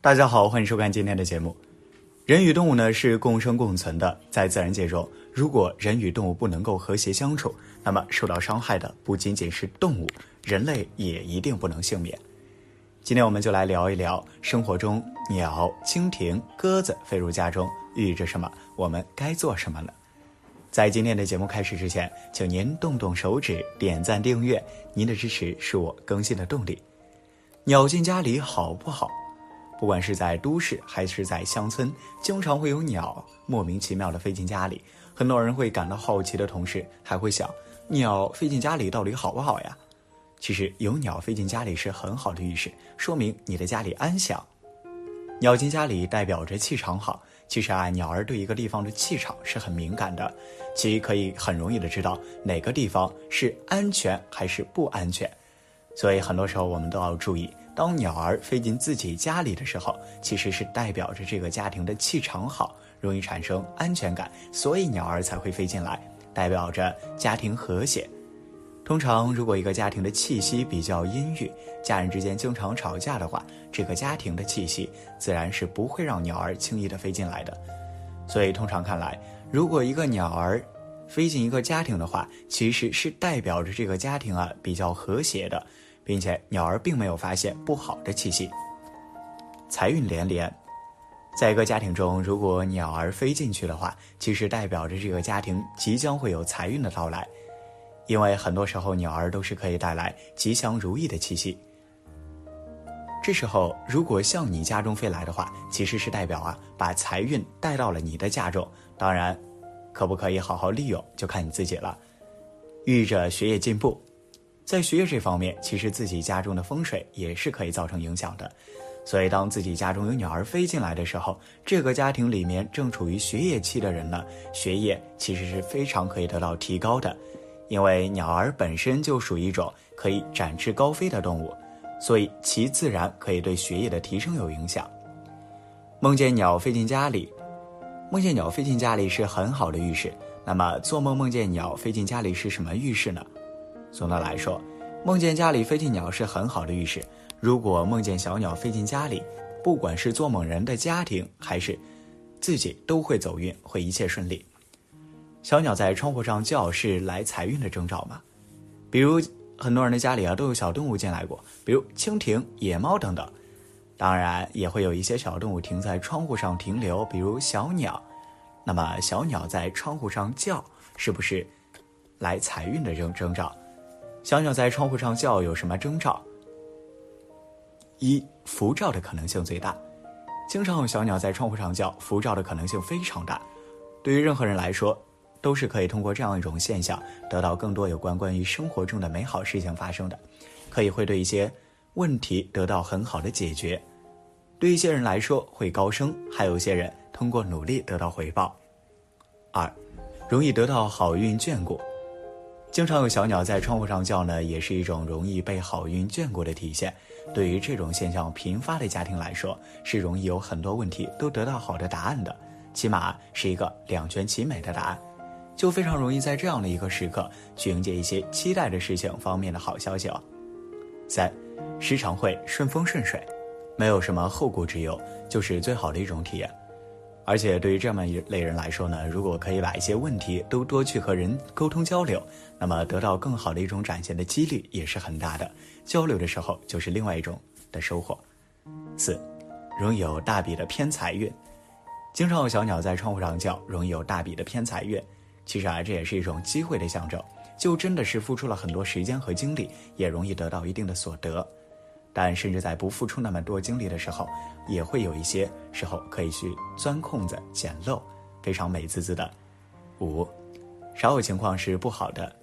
大家好，欢迎收看今天的节目。人与动物呢是共生共存的，在自然界中，如果人与动物不能够和谐相处，那么受到伤害的不仅仅是动物，人类也一定不能幸免。今天我们就来聊一聊生活中鸟、蜻蜓、鸽子飞入家中寓意着什么，我们该做什么呢？在今天的节目开始之前，请您动动手指点赞订阅，您的支持是我更新的动力。鸟进家里好不好？不管是在都市还是在乡村，经常会有鸟莫名其妙的飞进家里。很多人会感到好奇的同时，还会想：鸟飞进家里到底好不好呀？其实有鸟飞进家里是很好的预示，说明你的家里安详。鸟进家里代表着气场好。其实啊，鸟儿对一个地方的气场是很敏感的，其可以很容易的知道哪个地方是安全还是不安全。所以很多时候我们都要注意。当鸟儿飞进自己家里的时候，其实是代表着这个家庭的气场好，容易产生安全感，所以鸟儿才会飞进来，代表着家庭和谐。通常，如果一个家庭的气息比较阴郁，家人之间经常吵架的话，这个家庭的气息自然是不会让鸟儿轻易的飞进来的。所以，通常看来，如果一个鸟儿飞进一个家庭的话，其实是代表着这个家庭啊比较和谐的。并且鸟儿并没有发现不好的气息，财运连连。在一个家庭中，如果鸟儿飞进去的话，其实代表着这个家庭即将会有财运的到来，因为很多时候鸟儿都是可以带来吉祥如意的气息。这时候，如果向你家中飞来的话，其实是代表啊把财运带到了你的家中。当然，可不可以好好利用，就看你自己了。寓意着学业进步。在学业这方面，其实自己家中的风水也是可以造成影响的。所以，当自己家中有鸟儿飞进来的时候，这个家庭里面正处于学业期的人呢，学业其实是非常可以得到提高的。因为鸟儿本身就属于一种可以展翅高飞的动物，所以其自然可以对学业的提升有影响。梦见鸟飞进家里，梦见鸟飞进家里是很好的预示。那么，做梦梦见鸟飞进家里是什么预示呢？总的来说，梦见家里飞进鸟是很好的预示。如果梦见小鸟飞进家里，不管是做梦人的家庭还是自己，都会走运，会一切顺利。小鸟在窗户上叫是来财运的征兆吗？比如很多人的家里啊都有小动物进来过，比如蜻蜓、野猫等等。当然也会有一些小动物停在窗户上停留，比如小鸟。那么小鸟在窗户上叫，是不是来财运的征征兆？小鸟在窗户上叫有什么征兆？一福兆的可能性最大，经常有小鸟在窗户上叫，福兆的可能性非常大。对于任何人来说，都是可以通过这样一种现象得到更多有关关于生活中的美好事情发生的，可以会对一些问题得到很好的解决。对一些人来说会高升，还有一些人通过努力得到回报。二，容易得到好运眷顾。经常有小鸟在窗户上叫呢，也是一种容易被好运眷顾的体现。对于这种现象频发的家庭来说，是容易有很多问题都得到好的答案的，起码是一个两全其美的答案，就非常容易在这样的一个时刻去迎接一些期待的事情方面的好消息哦。三，时常会顺风顺水，没有什么后顾之忧，就是最好的一种体验。而且对于这么一类人来说呢，如果可以把一些问题都多去和人沟通交流，那么得到更好的一种展现的几率也是很大的。交流的时候就是另外一种的收获。四，容易有大笔的偏财运，经常有小鸟在窗户上叫，容易有大笔的偏财运。其实啊，这也是一种机会的象征，就真的是付出了很多时间和精力，也容易得到一定的所得。但甚至在不付出那么多精力的时候，也会有一些时候可以去钻空子、捡漏，非常美滋滋的。五，少有情况是不好的，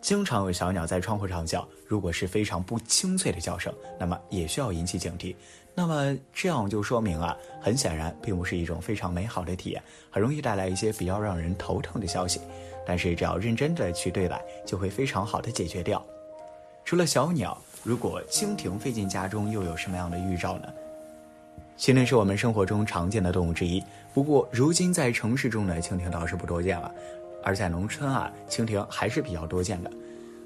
经常有小鸟在窗户上叫，如果是非常不清脆的叫声，那么也需要引起警惕。那么这样就说明啊，很显然并不是一种非常美好的体验，很容易带来一些比较让人头疼的消息。但是只要认真的去对待，就会非常好的解决掉。除了小鸟。如果蜻蜓飞进家中，又有什么样的预兆呢？蜻蜓是我们生活中常见的动物之一，不过如今在城市中呢，蜻蜓倒是不多见了，而在农村啊，蜻蜓还是比较多见的。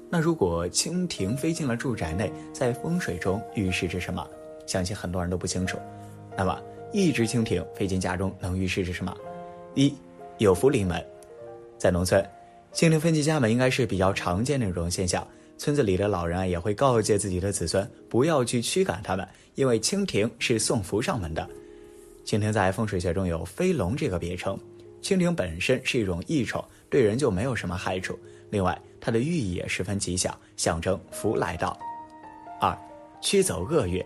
那如果蜻蜓飞进了住宅内，在风水中预示着什么？相信很多人都不清楚。那么，一只蜻蜓飞进家中，能预示着什么？一，有福临门。在农村，蜻蜓飞进家门应该是比较常见的一种现象。村子里的老人啊，也会告诫自己的子孙不要去驱赶它们，因为蜻蜓是送福上门的。蜻蜓在风水学中有“飞龙”这个别称。蜻蜓本身是一种益虫，对人就没有什么害处。另外，它的寓意也十分吉祥，象征福来到。二，驱走恶运。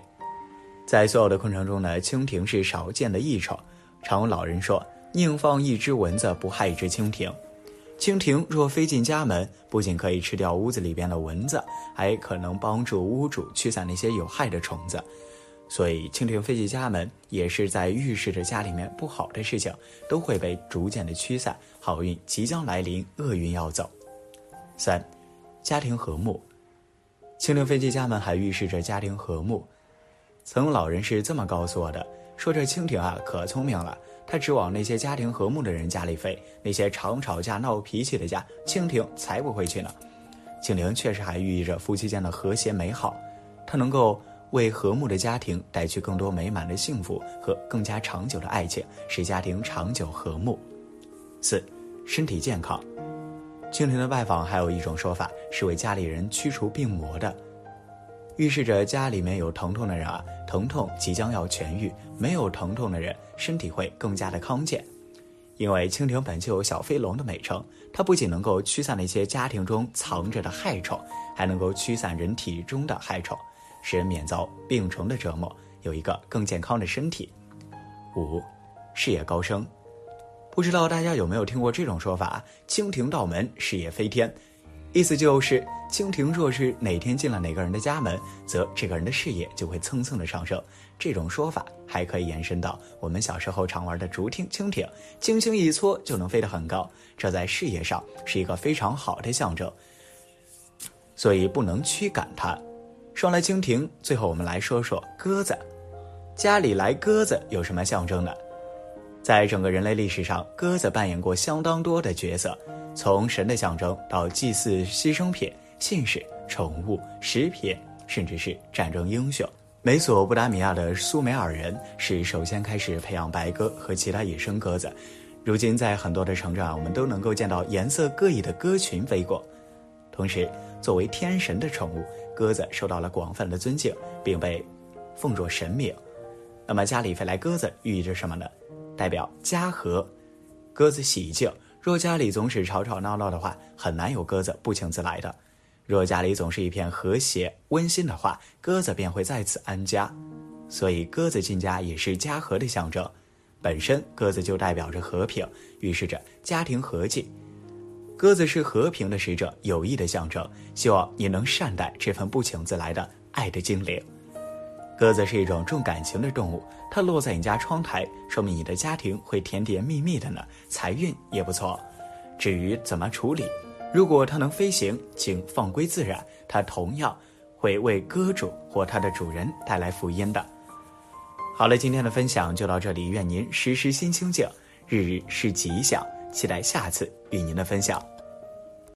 在所有的昆虫中呢，蜻蜓是少见的益虫。常有老人说：“宁放一只蚊子，不害一只蜻蜓。”蜻蜓若飞进家门，不仅可以吃掉屋子里边的蚊子，还可能帮助屋主驱散那些有害的虫子。所以，蜻蜓飞进家门，也是在预示着家里面不好的事情都会被逐渐的驱散，好运即将来临，厄运要走。三，家庭和睦。蜻蜓飞进家门还预示着家庭和睦。曾老人是这么告诉我的：说这蜻蜓啊可聪明了，它只往那些家庭和睦的人家里飞，那些常吵架闹脾气的家，蜻蜓才不会去呢。蜻蜓确实还寓意着夫妻间的和谐美好，它能够。为和睦的家庭带去更多美满的幸福和更加长久的爱情，使家庭长久和睦。四，身体健康。蜻蜓的拜访还有一种说法是为家里人驱除病魔的，预示着家里面有疼痛的人啊，疼痛即将要痊愈；没有疼痛的人，身体会更加的康健。因为蜻蜓本就有小飞龙的美称，它不仅能够驱散那些家庭中藏着的害虫，还能够驱散人体中的害虫。使人免遭病虫的折磨，有一个更健康的身体。五，事业高升。不知道大家有没有听过这种说法？蜻蜓到门，事业飞天。意思就是，蜻蜓若是哪天进了哪个人的家门，则这个人的事业就会蹭蹭的上升。这种说法还可以延伸到我们小时候常玩的竹蜻蜻蜓，轻轻一搓就能飞得很高，这在事业上是一个非常好的象征。所以不能驱赶它。说来蜻蜓，最后我们来说说鸽子。家里来鸽子有什么象征呢？在整个人类历史上，鸽子扮演过相当多的角色，从神的象征到祭祀牺牲品、信使、宠物、食品，甚至是战争英雄。美索不达米亚的苏美尔人是首先开始培养白鸽和其他野生鸽子。如今，在很多的城镇啊，我们都能够见到颜色各异的鸽群飞过。同时，作为天神的宠物。鸽子受到了广泛的尊敬，并被奉若神明。那么家里飞来鸽子寓意着什么呢？代表家和，鸽子喜静。若家里总是吵吵闹闹的话，很难有鸽子不请自来的。若家里总是一片和谐温馨的话，鸽子便会在此安家。所以鸽子进家也是家和的象征。本身鸽子就代表着和平，预示着家庭和气。鸽子是和平的使者，友谊的象征。希望你能善待这份不请自来的爱的精灵。鸽子是一种重感情的动物，它落在你家窗台，说明你的家庭会甜甜蜜蜜的呢，财运也不错。至于怎么处理，如果它能飞行，请放归自然，它同样会为鸽主或它的主人带来福音的。好了，今天的分享就到这里，愿您时时心清静，日日是吉祥。期待下次与您的分享。